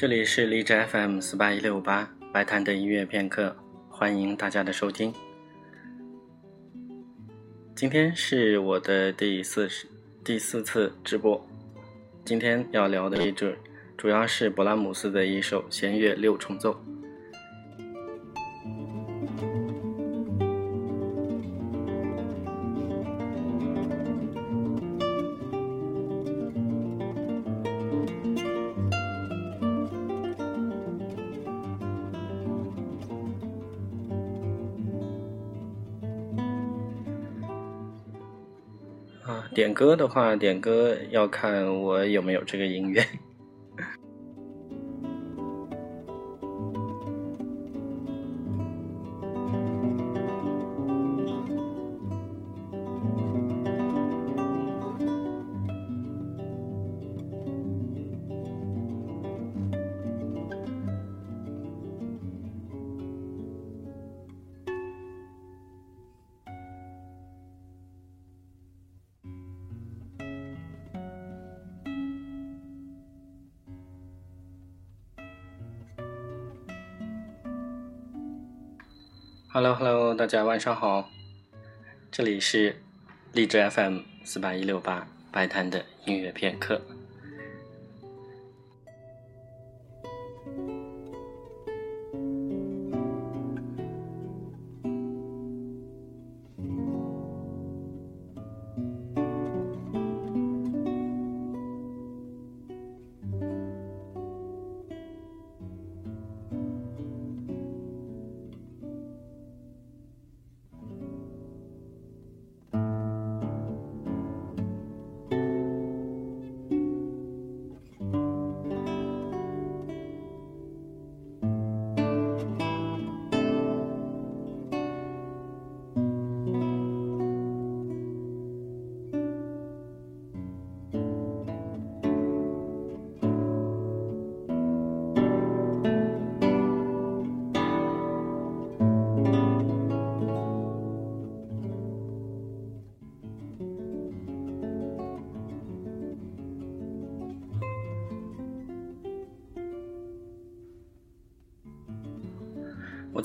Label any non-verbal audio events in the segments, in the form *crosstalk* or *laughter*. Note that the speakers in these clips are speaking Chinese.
这里是荔枝 FM 四八一六八白谈的音乐片刻，欢迎大家的收听。今天是我的第四十第四次直播，今天要聊的一支主要是勃拉姆斯的一首弦乐六重奏。歌的话，点歌要看我有没有这个音乐。Hello Hello，大家晚上好，这里是荔枝 FM 四八一六八白谈的音乐片刻。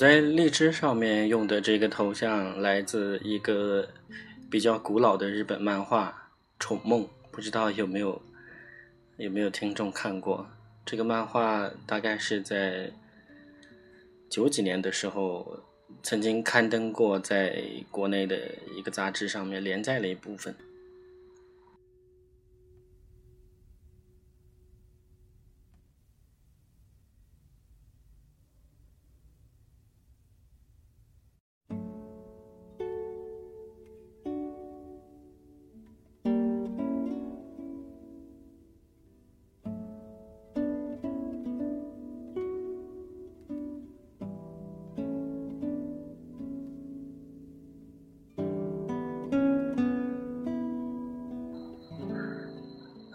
在荔枝上面用的这个头像来自一个比较古老的日本漫画《宠梦》，不知道有没有有没有听众看过？这个漫画大概是在九几年的时候曾经刊登过，在国内的一个杂志上面连载了一部分。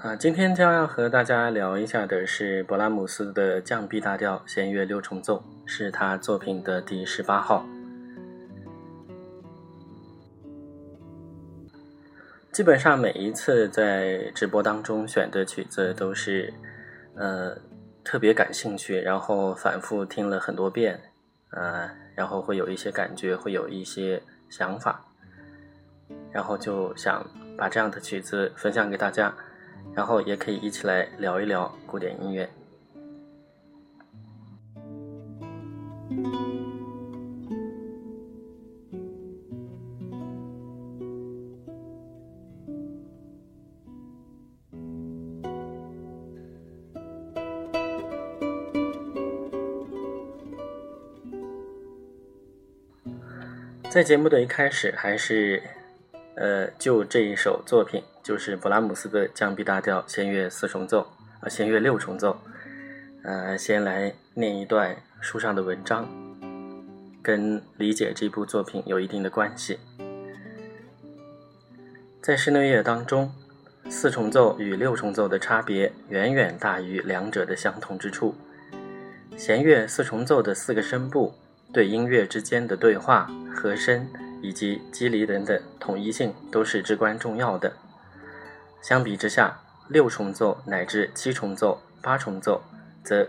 啊，今天将要和大家聊一下的是勃拉姆斯的降 B 大调弦乐六重奏，是他作品的第十八号。基本上每一次在直播当中选的曲子都是，呃，特别感兴趣，然后反复听了很多遍，呃，然后会有一些感觉，会有一些想法，然后就想把这样的曲子分享给大家。然后也可以一起来聊一聊古典音乐。在节目的一开始，还是。呃，就这一首作品，就是勃拉姆斯的降 B 大调弦乐四重奏啊，弦乐六重奏。呃，先来念一段书上的文章，跟理解这部作品有一定的关系。在室内乐当中，四重奏与六重奏的差别远远大于两者的相同之处。弦乐四重奏的四个声部对音乐之间的对话和声。以及肌理等等统一性都是至关重要的。相比之下，六重奏乃至七重奏、八重奏则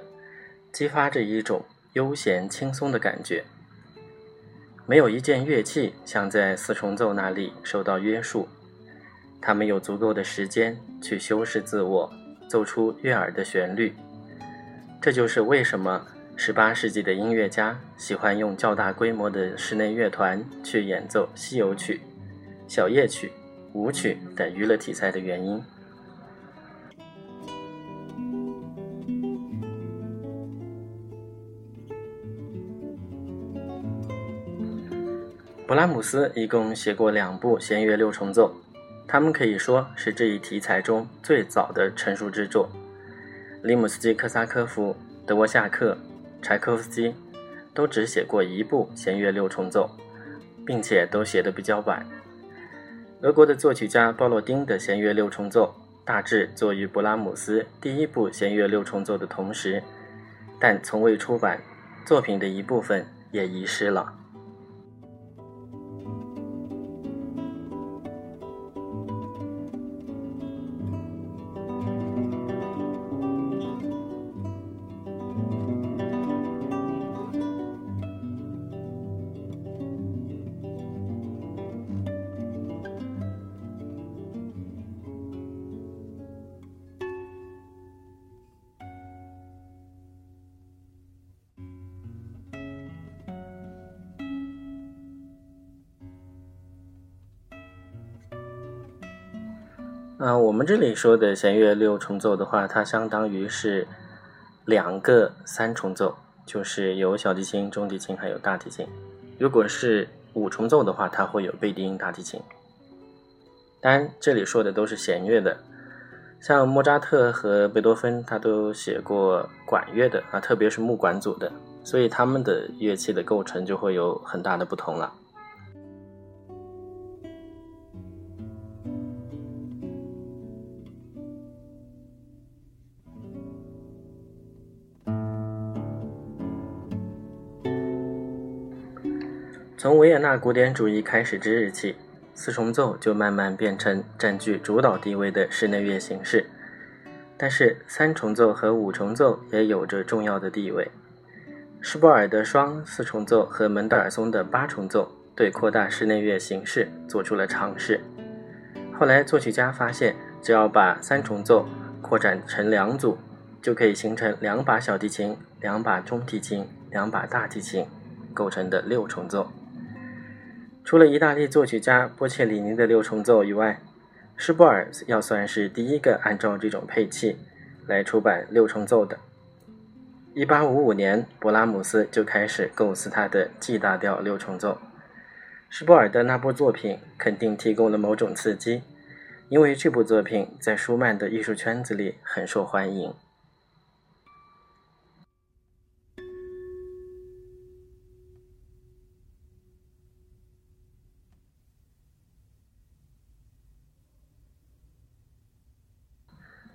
激发着一种悠闲轻松的感觉。没有一件乐器像在四重奏那里受到约束，他们有足够的时间去修饰自我，奏出悦耳的旋律。这就是为什么18世纪的音乐家喜欢用较大规模的室内乐团去演奏西游曲、小夜曲、舞曲等娱乐题材的原因。勃拉姆斯一共写过两部弦乐六重奏，他们可以说是这一题材中最早的成熟之作。里姆斯基科萨科夫、德沃夏克、柴可夫斯基都只写过一部弦乐六重奏，并且都写得比较晚。俄国的作曲家鲍洛丁的弦乐六重奏大致作于勃拉姆斯第一部弦乐六重奏的同时，但从未出版，作品的一部分也遗失了。们这里说的弦乐六重奏的话，它相当于是两个三重奏，就是有小提琴、中提琴还有大提琴。如果是五重奏的话，它会有贝蒂音大提琴。当然，这里说的都是弦乐的，像莫扎特和贝多芬，他都写过管乐的啊，特别是木管组的，所以他们的乐器的构成就会有很大的不同了。从维也纳古典主义开始之日起，四重奏就慢慢变成占据主导地位的室内乐形式。但是三重奏和五重奏也有着重要的地位。施波尔的双四重奏和门德尔松的八重奏对扩大室内乐形式做出了尝试。后来作曲家发现，只要把三重奏扩展成两组，就可以形成两把小提琴、两把中提琴、两把大提琴构成的六重奏。除了意大利作曲家波切里尼的六重奏以外，施波尔要算是第一个按照这种配器来出版六重奏的。1855年，勃拉姆斯就开始构思他的 G 大调六重奏。施波尔的那部作品肯定提供了某种刺激，因为这部作品在舒曼的艺术圈子里很受欢迎。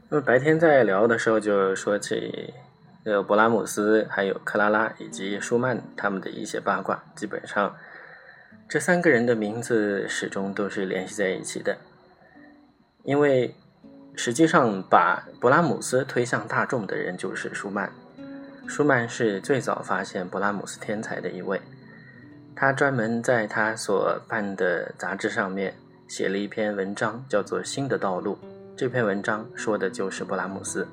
那么白天在聊的时候，就说起呃勃拉姆斯、还有克拉拉以及舒曼他们的一些八卦。基本上，这三个人的名字始终都是联系在一起的。因为实际上把勃拉姆斯推向大众的人就是舒曼。舒曼是最早发现勃拉姆斯天才的一位。他专门在他所办的杂志上面写了一篇文章，叫做《新的道路》。这篇文章说的就是勃拉姆斯。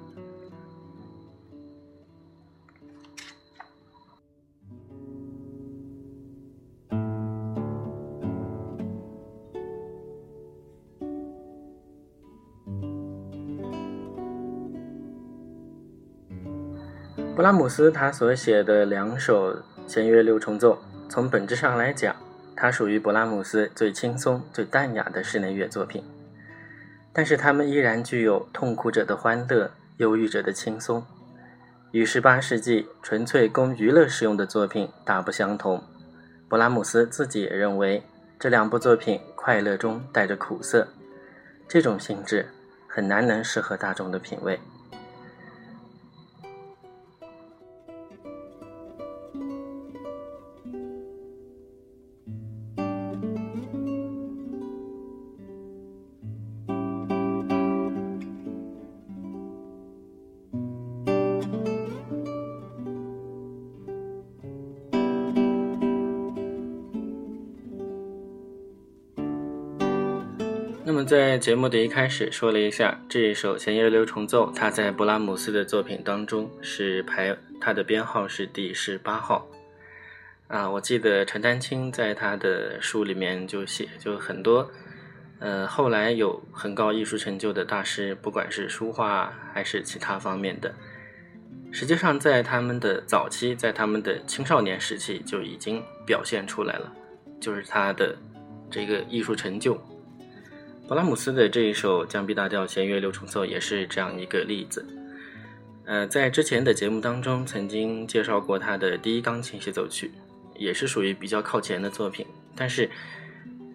勃拉姆斯他所写的两首弦乐六重奏，从本质上来讲，它属于勃拉姆斯最轻松、最淡雅的室内乐作品。但是他们依然具有痛苦者的欢乐，忧郁者的轻松，与18世纪纯粹供娱乐使用的作品大不相同。勃拉姆斯自己也认为这两部作品快乐中带着苦涩，这种性质很难能适合大众的品味。节目的一开始说了一下这一首弦乐六重奏，它在勃拉姆斯的作品当中是排它的编号是第十八号。啊，我记得陈丹青在他的书里面就写，就很多，呃，后来有很高艺术成就的大师，不管是书画还是其他方面的，实际上在他们的早期，在他们的青少年时期就已经表现出来了，就是他的这个艺术成就。勃拉姆斯的这一首降 B 大调弦乐六重奏也是这样一个例子。呃，在之前的节目当中曾经介绍过他的第一钢琴协奏曲，也是属于比较靠前的作品。但是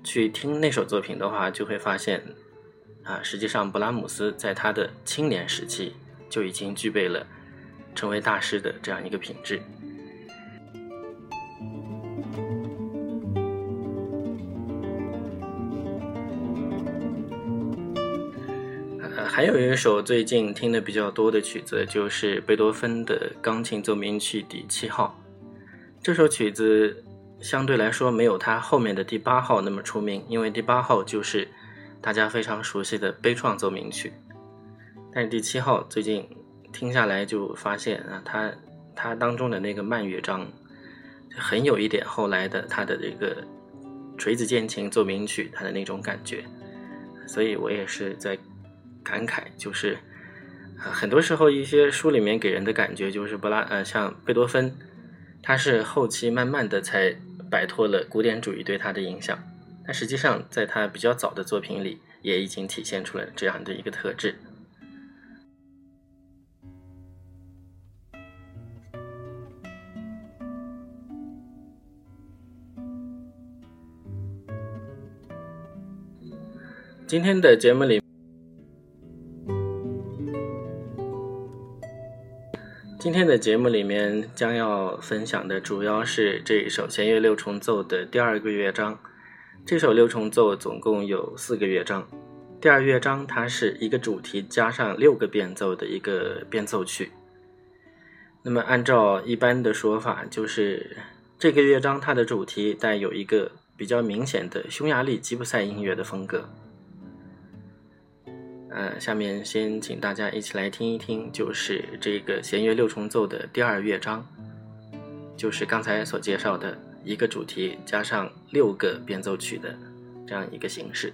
去听那首作品的话，就会发现，啊，实际上勃拉姆斯在他的青年时期就已经具备了成为大师的这样一个品质。还有一首最近听的比较多的曲子，就是贝多芬的钢琴奏鸣曲第七号。这首曲子相对来说没有他后面的第八号那么出名，因为第八号就是大家非常熟悉的悲怆奏鸣曲。但是第七号最近听下来就发现啊，它它当中的那个慢乐章很有一点后来的他的这个锤子键琴奏鸣曲它的那种感觉，所以我也是在。感慨就是，很多时候一些书里面给人的感觉就是布拉呃，像贝多芬，他是后期慢慢的才摆脱了古典主义对他的影响，但实际上在他比较早的作品里也已经体现出了这样的一个特质。今天的节目里。今天的节目里面将要分享的主要是这一首弦乐六重奏的第二个乐章。这首六重奏总共有四个乐章，第二乐章它是一个主题加上六个变奏的一个变奏曲。那么按照一般的说法，就是这个乐章它的主题带有一个比较明显的匈牙利吉普赛音乐的风格。呃，下面先请大家一起来听一听，就是这个弦乐六重奏的第二乐章，就是刚才所介绍的一个主题加上六个变奏曲的这样一个形式。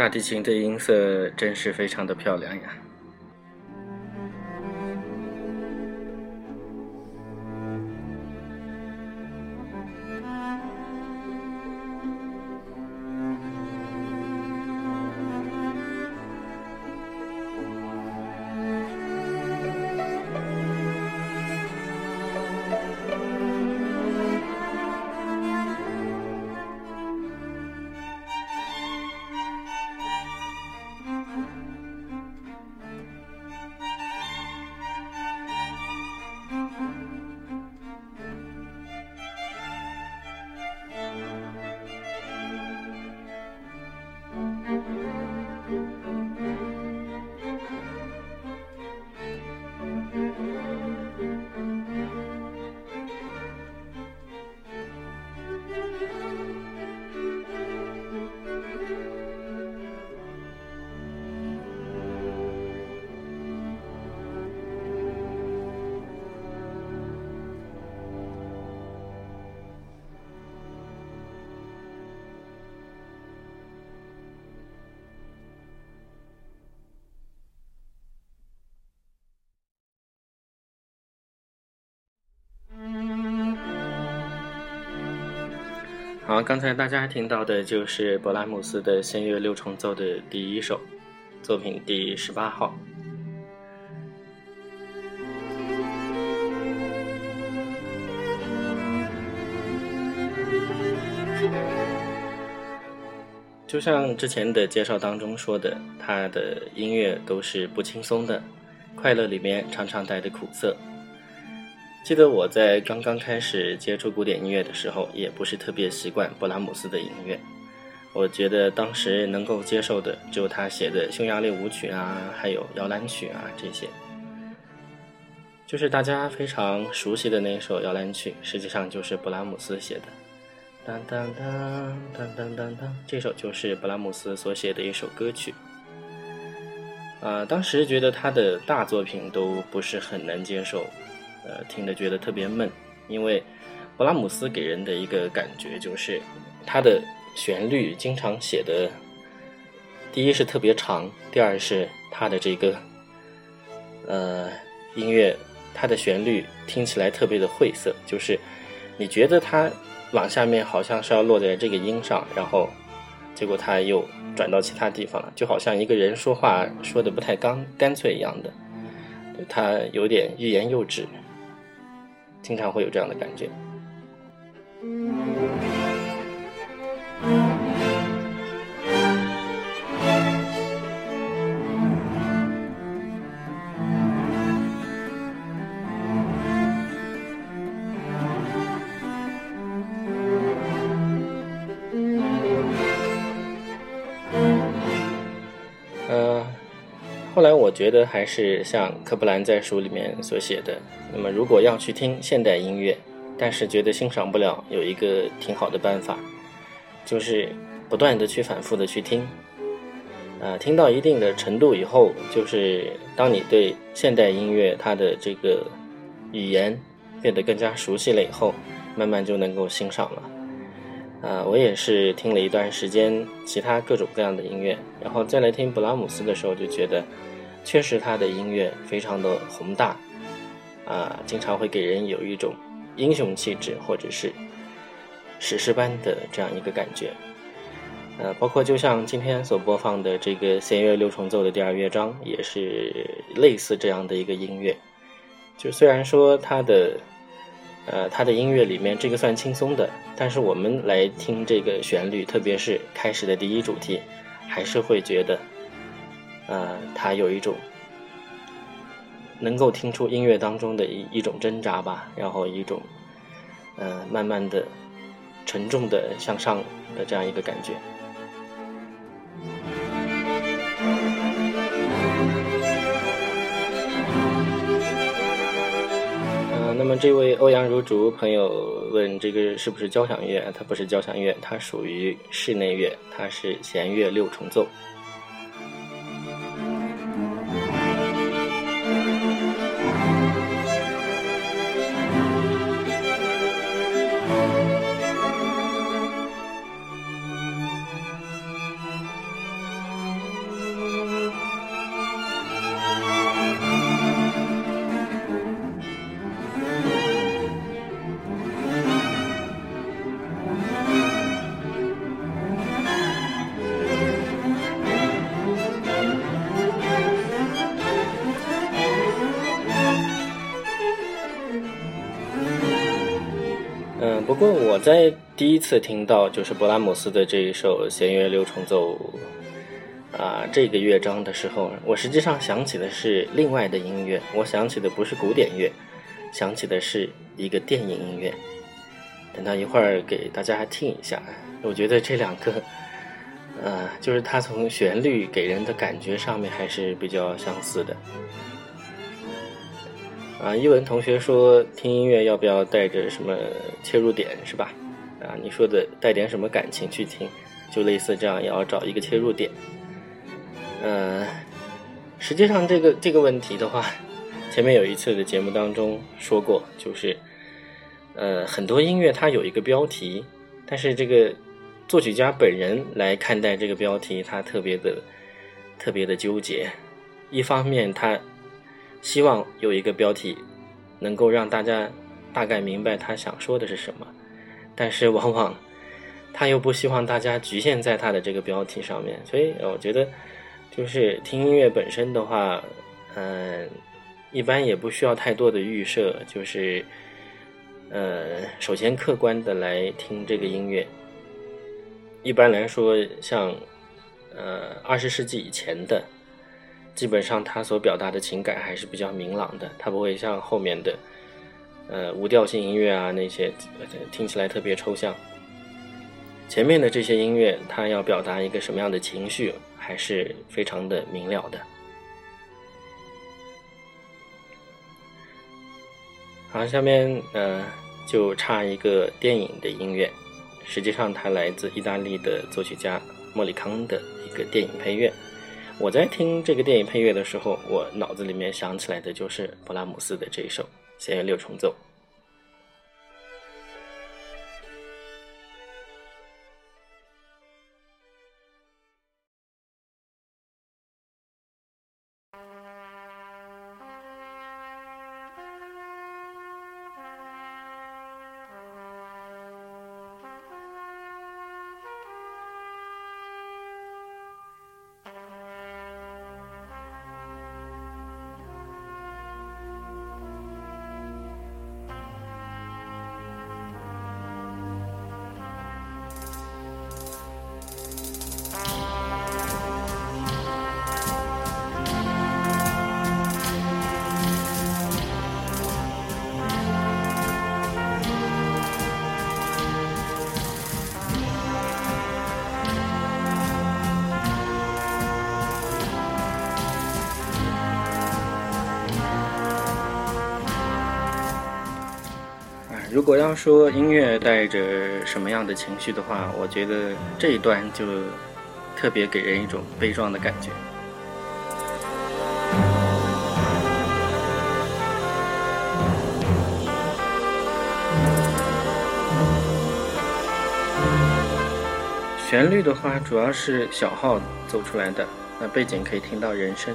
大提琴的音色真是非常的漂亮呀。好，刚才大家听到的就是勃拉姆斯的弦乐六重奏的第一首作品，第十八号。就像之前的介绍当中说的，他的音乐都是不轻松的，快乐里面常常带着苦涩。记得我在刚刚开始接触古典音乐的时候，也不是特别习惯勃拉姆斯的音乐。我觉得当时能够接受的，就他写的匈牙利舞曲啊，还有摇篮曲啊这些。就是大家非常熟悉的那首摇篮曲，实际上就是勃拉姆斯写的。当当当当当当当，这首就是勃拉姆斯所写的一首歌曲。啊，当时觉得他的大作品都不是很能接受。呃，听着觉得特别闷，因为勃拉姆斯给人的一个感觉就是，他的旋律经常写的，第一是特别长，第二是他的这个，呃，音乐，他的旋律听起来特别的晦涩，就是你觉得它往下面好像是要落在这个音上，然后结果他又转到其他地方了，就好像一个人说话说的不太干干脆一样的，他有点欲言又止。经常会有这样的感觉。我觉得还是像科布兰在书里面所写的，那么如果要去听现代音乐，但是觉得欣赏不了，有一个挺好的办法，就是不断的去反复的去听，呃，听到一定的程度以后，就是当你对现代音乐它的这个语言变得更加熟悉了以后，慢慢就能够欣赏了。啊，我也是听了一段时间其他各种各样的音乐，然后再来听布拉姆斯的时候，就觉得。确实，他的音乐非常的宏大，啊，经常会给人有一种英雄气质或者是史诗般的这样一个感觉。呃，包括就像今天所播放的这个弦乐六重奏的第二乐章，也是类似这样的一个音乐。就虽然说他的，呃，他的音乐里面这个算轻松的，但是我们来听这个旋律，特别是开始的第一主题，还是会觉得。呃，他有一种能够听出音乐当中的一一种挣扎吧，然后一种呃慢慢的沉重的向上的这样一个感觉。呃，那么这位欧阳如竹朋友问，这个是不是交响乐？它不是交响乐，它属于室内乐，它是弦乐六重奏。第一次听到就是勃拉姆斯的这一首弦乐六重奏啊这个乐章的时候，我实际上想起的是另外的音乐，我想起的不是古典乐，想起的是一个电影音乐。等到一会儿给大家听一下，我觉得这两个，呃，就是它从旋律给人的感觉上面还是比较相似的。啊，一文同学说听音乐要不要带着什么切入点是吧？啊，你说的带点什么感情去听，就类似这样，也要找一个切入点。呃，实际上这个这个问题的话，前面有一次的节目当中说过，就是呃很多音乐它有一个标题，但是这个作曲家本人来看待这个标题，他特别的特别的纠结。一方面他。希望有一个标题，能够让大家大概明白他想说的是什么，但是往往他又不希望大家局限在他的这个标题上面，所以我觉得就是听音乐本身的话，嗯，一般也不需要太多的预设，就是呃，首先客观的来听这个音乐。一般来说，像呃二十世纪以前的。基本上他所表达的情感还是比较明朗的，他不会像后面的，呃，无调性音乐啊那些听起来特别抽象。前面的这些音乐，它要表达一个什么样的情绪，还是非常的明了的。好，下面呃就差一个电影的音乐，实际上它来自意大利的作曲家莫里康的一个电影配乐。我在听这个电影配乐的时候，我脑子里面想起来的就是勃拉姆斯的这一首先用六重奏。果要说音乐带着什么样的情绪的话，我觉得这一段就特别给人一种悲壮的感觉。旋律的话，主要是小号奏出来的，那背景可以听到人声。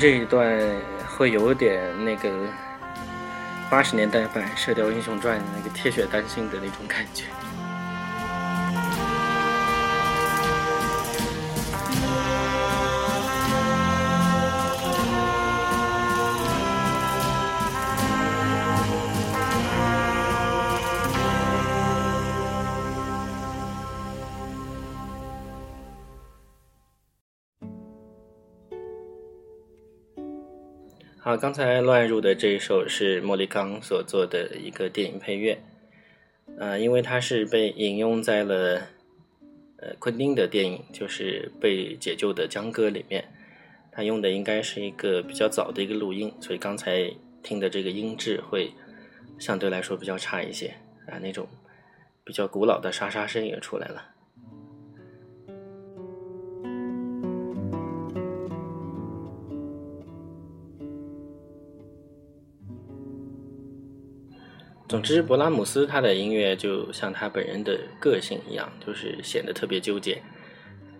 这一段会有点那个八十年代版《射雕英雄传》那个铁血丹心的那种感觉。好，刚才乱入的这一首是莫里康所做的一个电影配乐，呃，因为它是被引用在了呃昆汀的电影，就是《被解救的江歌》里面，他用的应该是一个比较早的一个录音，所以刚才听的这个音质会相对来说比较差一些啊，那种比较古老的沙沙声也出来了。总之，勃拉姆斯他的音乐就像他本人的个性一样，就是显得特别纠结。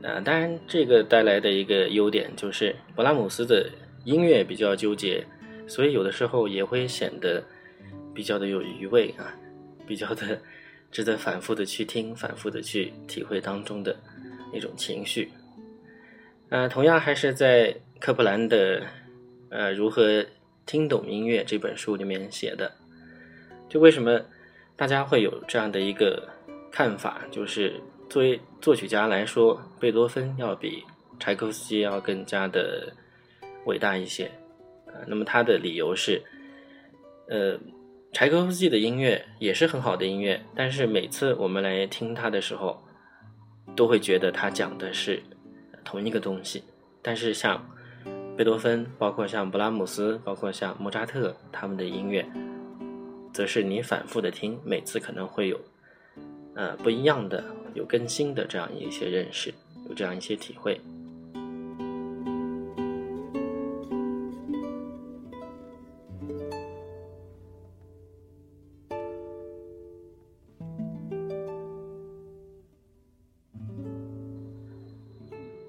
啊，当然，这个带来的一个优点就是勃拉姆斯的音乐比较纠结，所以有的时候也会显得比较的有余味啊，比较的 *laughs* 值得反复的去听，反复的去体会当中的那种情绪。呃，同样还是在科普兰的《呃如何听懂音乐》这本书里面写的。就为什么大家会有这样的一个看法？就是作为作曲家来说，贝多芬要比柴可夫斯基要更加的伟大一些。啊，那么他的理由是，呃，柴可夫斯基的音乐也是很好的音乐，但是每次我们来听他的时候，都会觉得他讲的是同一个东西。但是像贝多芬，包括像布拉姆斯，包括像莫扎特，他们的音乐。则是你反复的听，每次可能会有，呃，不一样的、有更新的这样一些认识，有这样一些体会。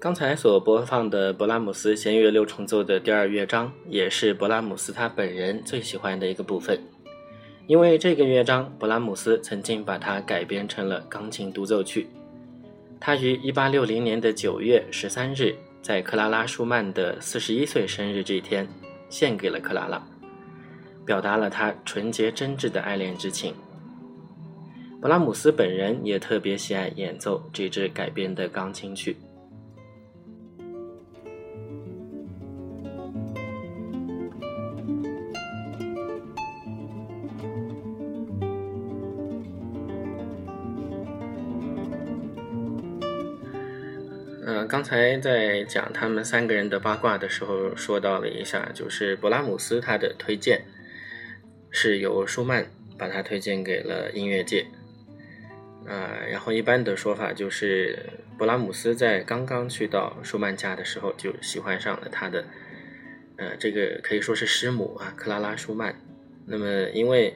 刚才所播放的勃拉姆斯弦乐六重奏的第二乐章，也是勃拉姆斯他本人最喜欢的一个部分。因为这个乐章，勃拉姆斯曾经把它改编成了钢琴独奏曲。他于1860年的9月13日，在克拉拉·舒曼的41岁生日这天，献给了克拉拉，表达了他纯洁真挚的爱恋之情。勃拉姆斯本人也特别喜爱演奏这支改编的钢琴曲。刚才在讲他们三个人的八卦的时候，说到了一下，就是勃拉姆斯他的推荐是由舒曼把他推荐给了音乐界，啊，然后一般的说法就是勃拉姆斯在刚刚去到舒曼家的时候就喜欢上了他的，呃，这个可以说是师母啊，克拉拉·舒曼。那么因为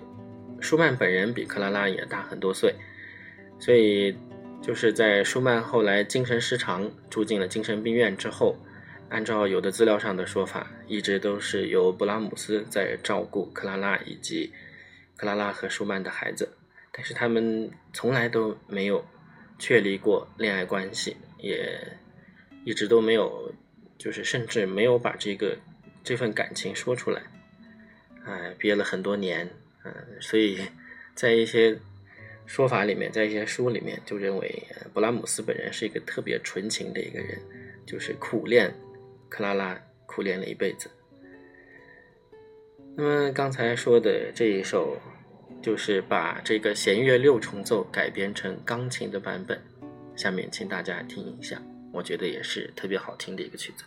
舒曼本人比克拉拉也大很多岁，所以。就是在舒曼后来精神失常住进了精神病院之后，按照有的资料上的说法，一直都是由布拉姆斯在照顾克拉拉以及克拉拉和舒曼的孩子，但是他们从来都没有确立过恋爱关系，也一直都没有，就是甚至没有把这个这份感情说出来，哎，憋了很多年，嗯，所以在一些。说法里面，在一些书里面就认为，勃拉姆斯本人是一个特别纯情的一个人，就是苦恋克拉拉，苦恋了一辈子。那么刚才说的这一首，就是把这个弦乐六重奏改编成钢琴的版本，下面请大家听一下，我觉得也是特别好听的一个曲子。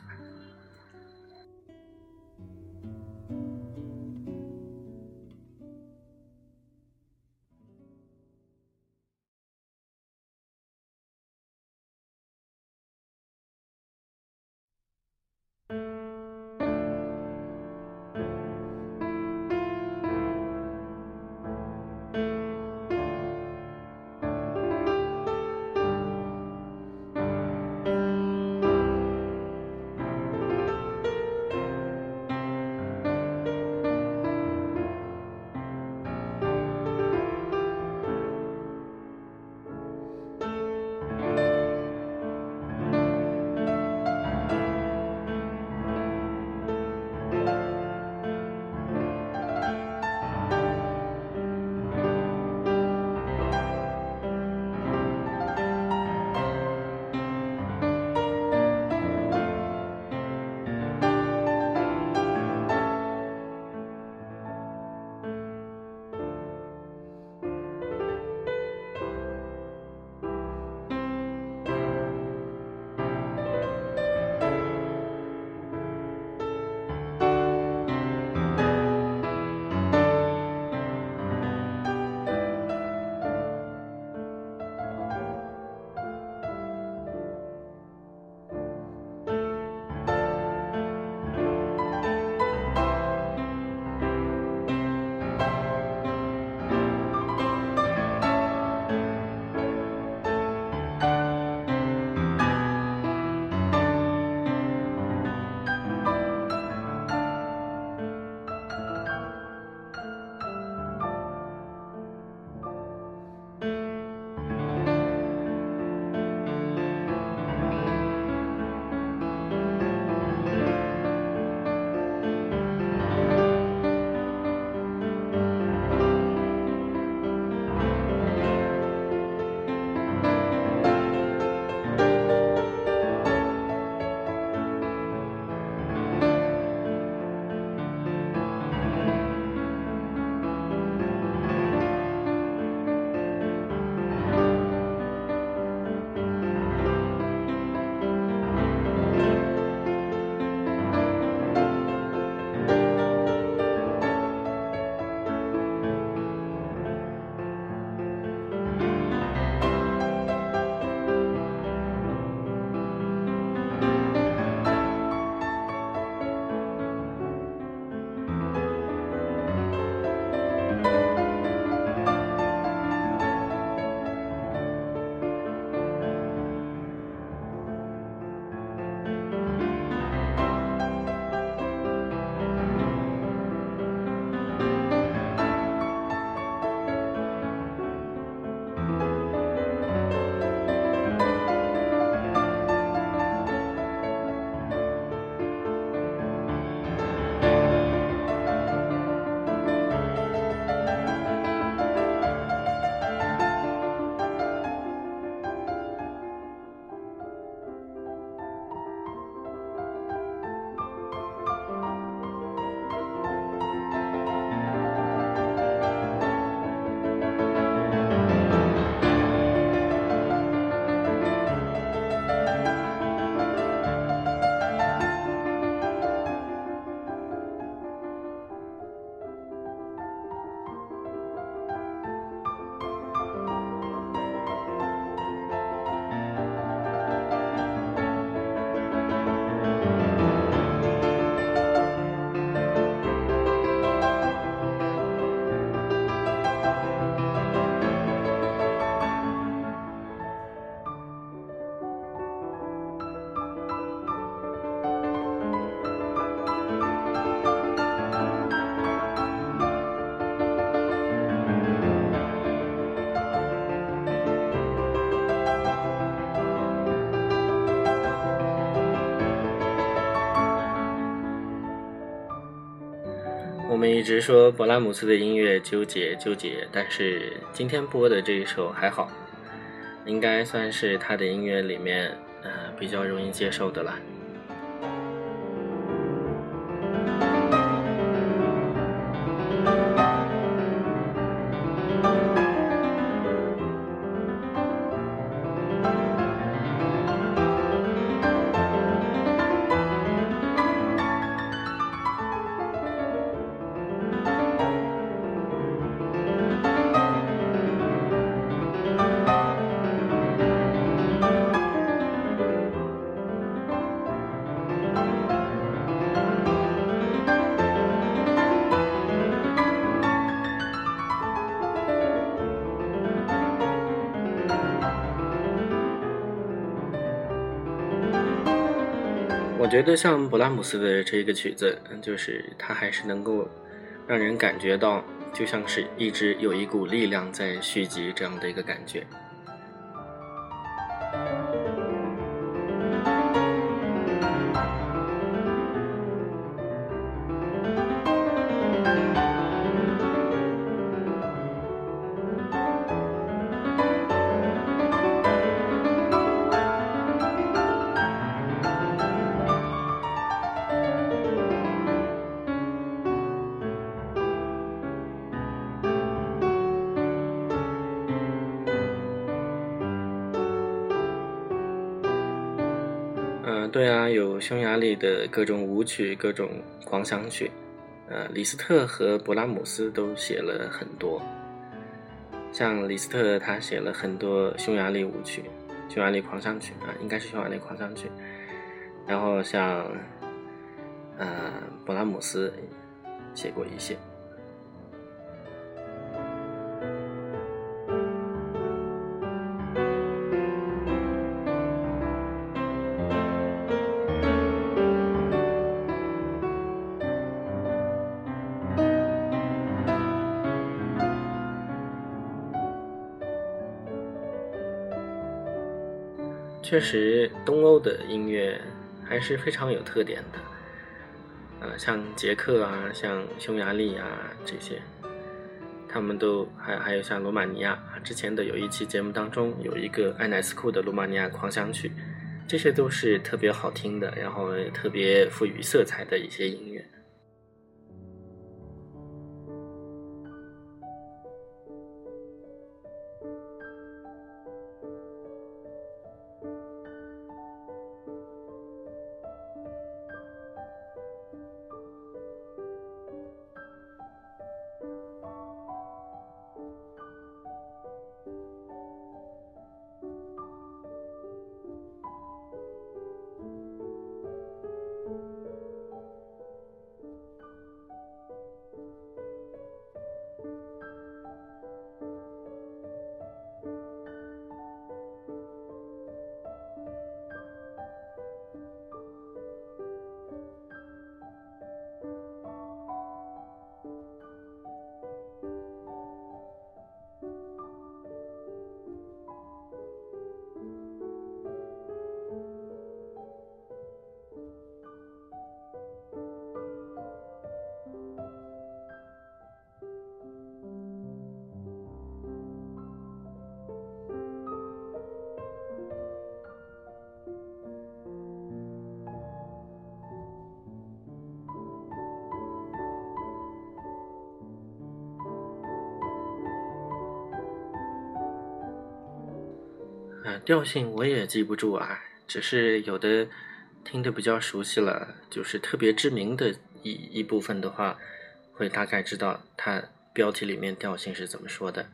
我们一直说勃拉姆斯的音乐纠结纠结，但是今天播的这一首还好，应该算是他的音乐里面呃比较容易接受的了。我觉得像勃拉姆斯的这个曲子，就是它还是能够让人感觉到，就像是一直有一股力量在续集这样的一个感觉。对啊，有匈牙利的各种舞曲、各种狂想曲，呃，李斯特和勃拉姆斯都写了很多。像李斯特，他写了很多匈牙利舞曲、匈牙利狂想曲啊，应该是匈牙利狂想曲。然后像，呃，勃拉姆斯写过一些。确实，东欧的音乐还是非常有特点的。呃，像捷克啊，像匈牙利啊这些，他们都还还有像罗马尼亚啊之前的有一期节目当中有一个艾乃斯库的罗马尼亚狂想曲，这些都是特别好听的，然后特别赋予色彩的一些音乐。调性我也记不住啊，只是有的听得比较熟悉了，就是特别知名的一一部分的话，会大概知道它标题里面调性是怎么说的。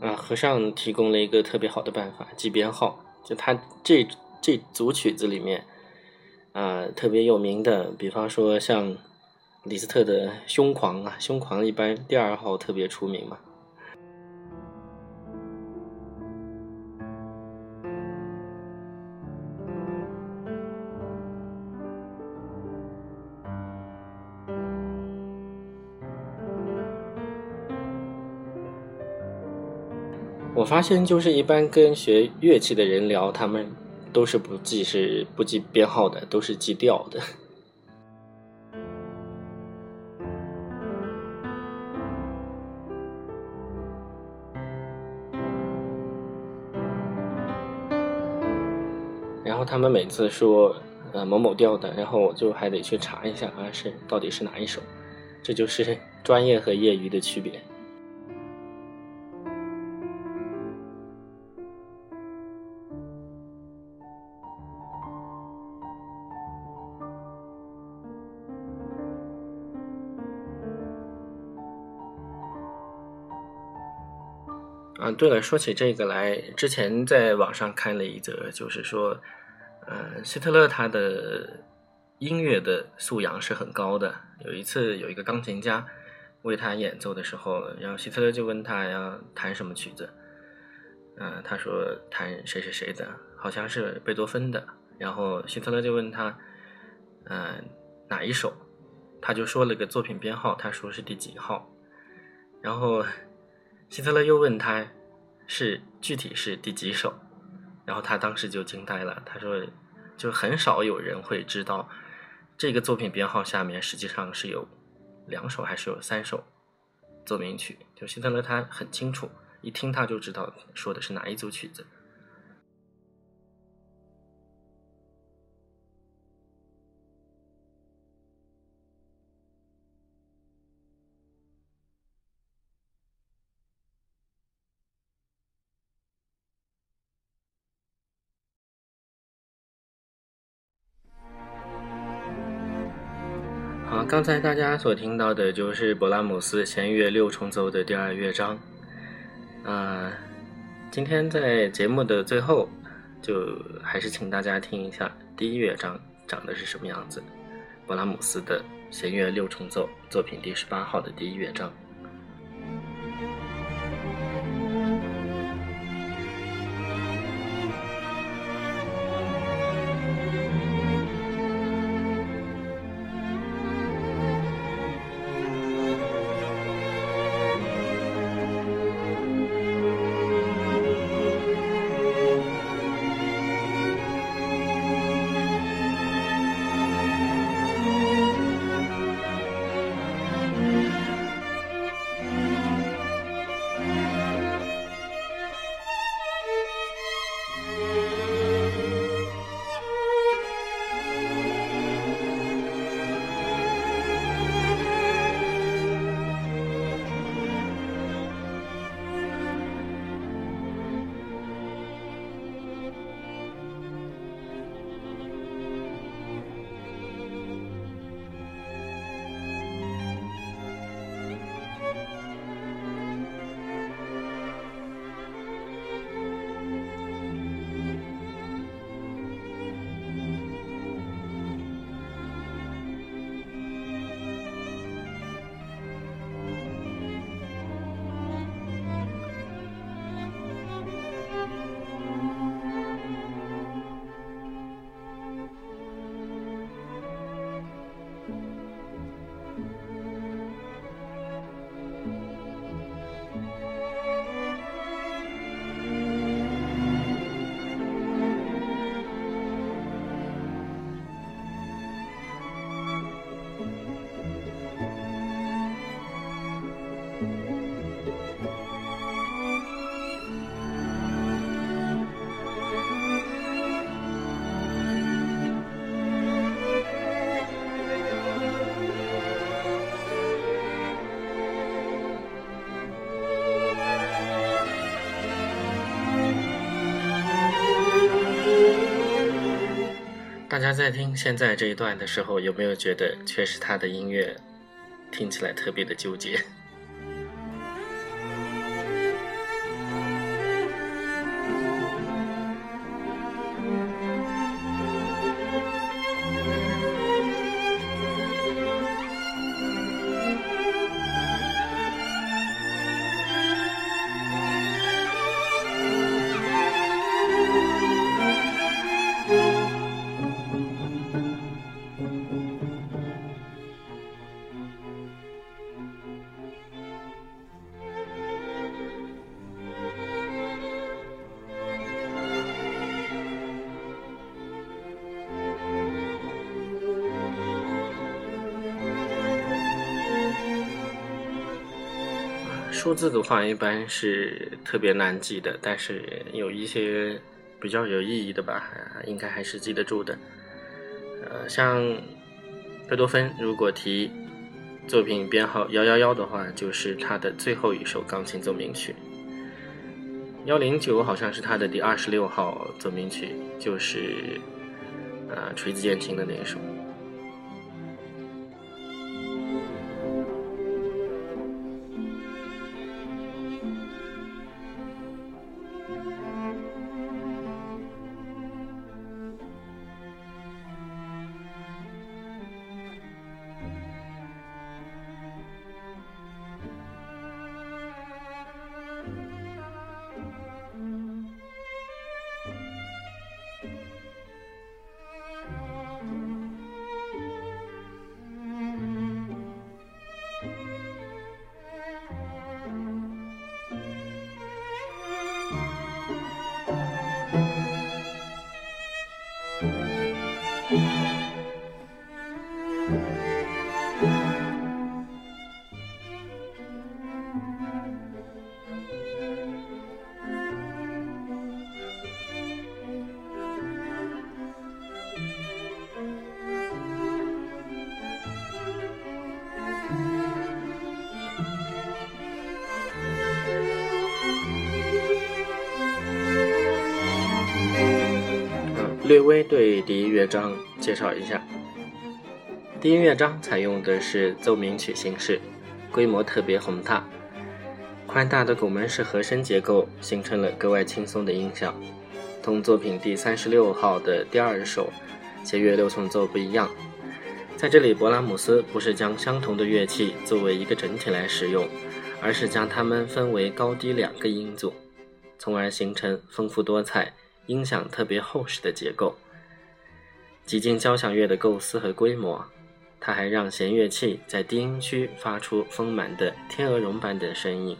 啊，和尚提供了一个特别好的办法，记编号，就他这。这组曲子里面，啊，特别有名的，比方说像李斯特的《凶狂》啊，《凶狂》一般第二号特别出名嘛。我发现就是一般跟学乐器的人聊，他们都是不记是不记编号的，都是记调的。*laughs* 然后他们每次说呃某某调的，然后我就还得去查一下啊是到底是哪一首，这就是专业和业余的区别。对了，说起这个来，之前在网上看了一则，就是说，呃，希特勒他的音乐的素养是很高的。有一次，有一个钢琴家为他演奏的时候，然后希特勒就问他要弹什么曲子，嗯，他说弹谁谁谁的，好像是贝多芬的。然后希特勒就问他，嗯，哪一首？他就说了个作品编号，他说是第几号，然后。希特勒又问他，是具体是第几首？然后他当时就惊呆了。他说，就很少有人会知道，这个作品编号下面实际上是有两首还是有三首奏鸣曲。就希特勒他很清楚，一听他就知道说的是哪一组曲子。刚才大家所听到的就是勃拉姆斯弦乐六重奏的第二乐章。啊，今天在节目的最后，就还是请大家听一下第一乐章长的是什么样子。勃拉姆斯的弦乐六重奏作品第十八号的第一乐章。大家在听现在这一段的时候，有没有觉得确实他的音乐听起来特别的纠结？数字的话，一般是特别难记的，但是有一些比较有意义的吧，应该还是记得住的。呃，像贝多芬，如果提作品编号幺幺幺的话，就是他的最后一首钢琴奏鸣曲。幺零九好像是他的第二十六号奏鸣曲，就是呃锤子键琴的那一首。微对第一乐章介绍一下。第一乐章采用的是奏鸣曲形式，规模特别宏大，宽大的拱门式和声结构形成了格外轻松的音响。同作品第三十六号的第二首弦乐六重奏不一样，在这里勃拉姆斯不是将相同的乐器作为一个整体来使用，而是将它们分为高低两个音组，从而形成丰富多彩。音响特别厚实的结构，几近交响乐的构思和规模。它还让弦乐器在低音区发出丰满的天鹅绒般的声音，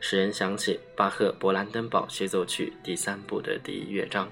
使人想起巴赫《勃兰登堡协奏曲》第三部的第一乐章。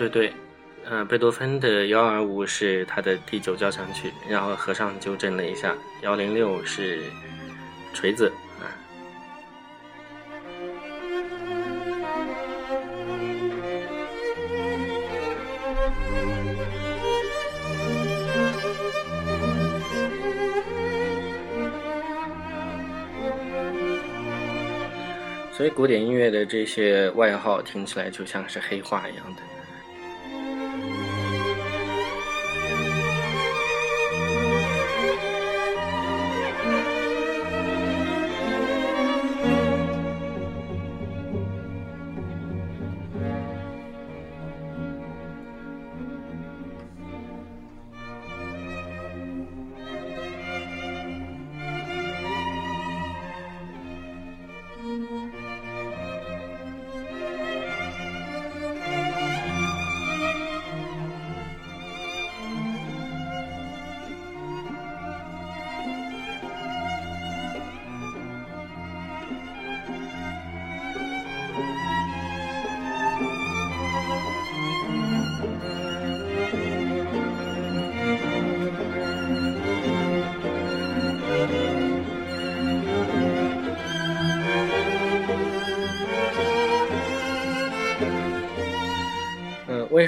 对对，嗯，贝多芬的幺二五是他的第九交响曲，然后和尚纠正了一下，幺零六是锤子啊。所以，古典音乐的这些外号听起来就像是黑话一样的。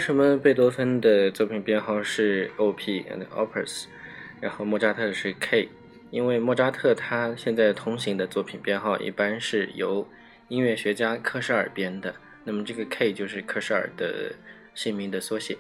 为什么贝多芬的作品编号是 OP and Opus，然后莫扎特是 K？因为莫扎特他现在通行的作品编号一般是由音乐学家科舍尔编的，那么这个 K 就是科舍尔的姓名的缩写。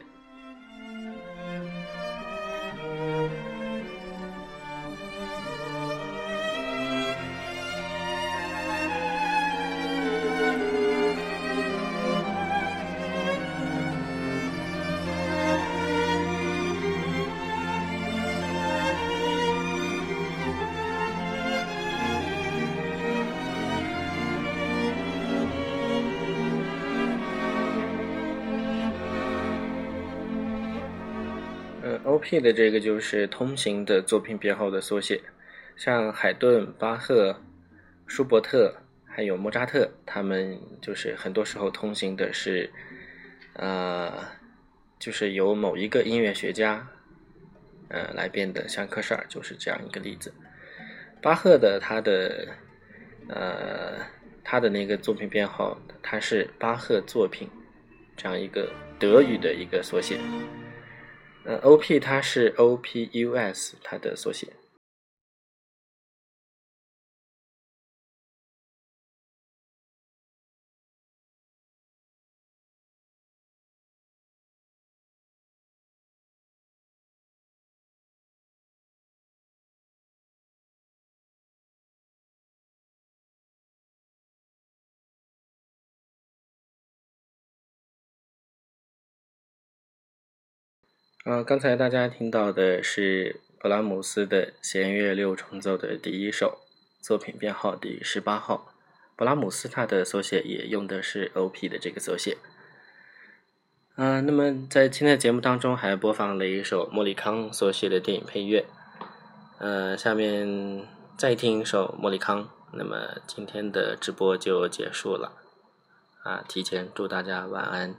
的这个就是通行的作品编号的缩写，像海顿、巴赫、舒伯特还有莫扎特，他们就是很多时候通行的是，呃，就是由某一个音乐学家，呃来编的，像科舍尔就是这样一个例子。巴赫的他的，呃，他的那个作品编号，它是巴赫作品这样一个德语的一个缩写。嗯，O.P. 它是 O.P.U.S. 它的缩写。呃，刚才大家听到的是勃拉姆斯的弦乐六重奏的第一首，作品编号第十八号。勃拉姆斯他的缩写也用的是 O.P. 的这个缩写。嗯，那么在今天的节目当中还播放了一首莫里康所写的电影配乐。呃，下面再听一首莫里康，那么今天的直播就结束了。啊，提前祝大家晚安。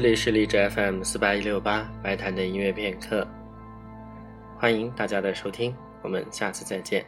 这里是荔枝 FM 四八一六八白谈的音乐片刻，欢迎大家的收听，我们下次再见。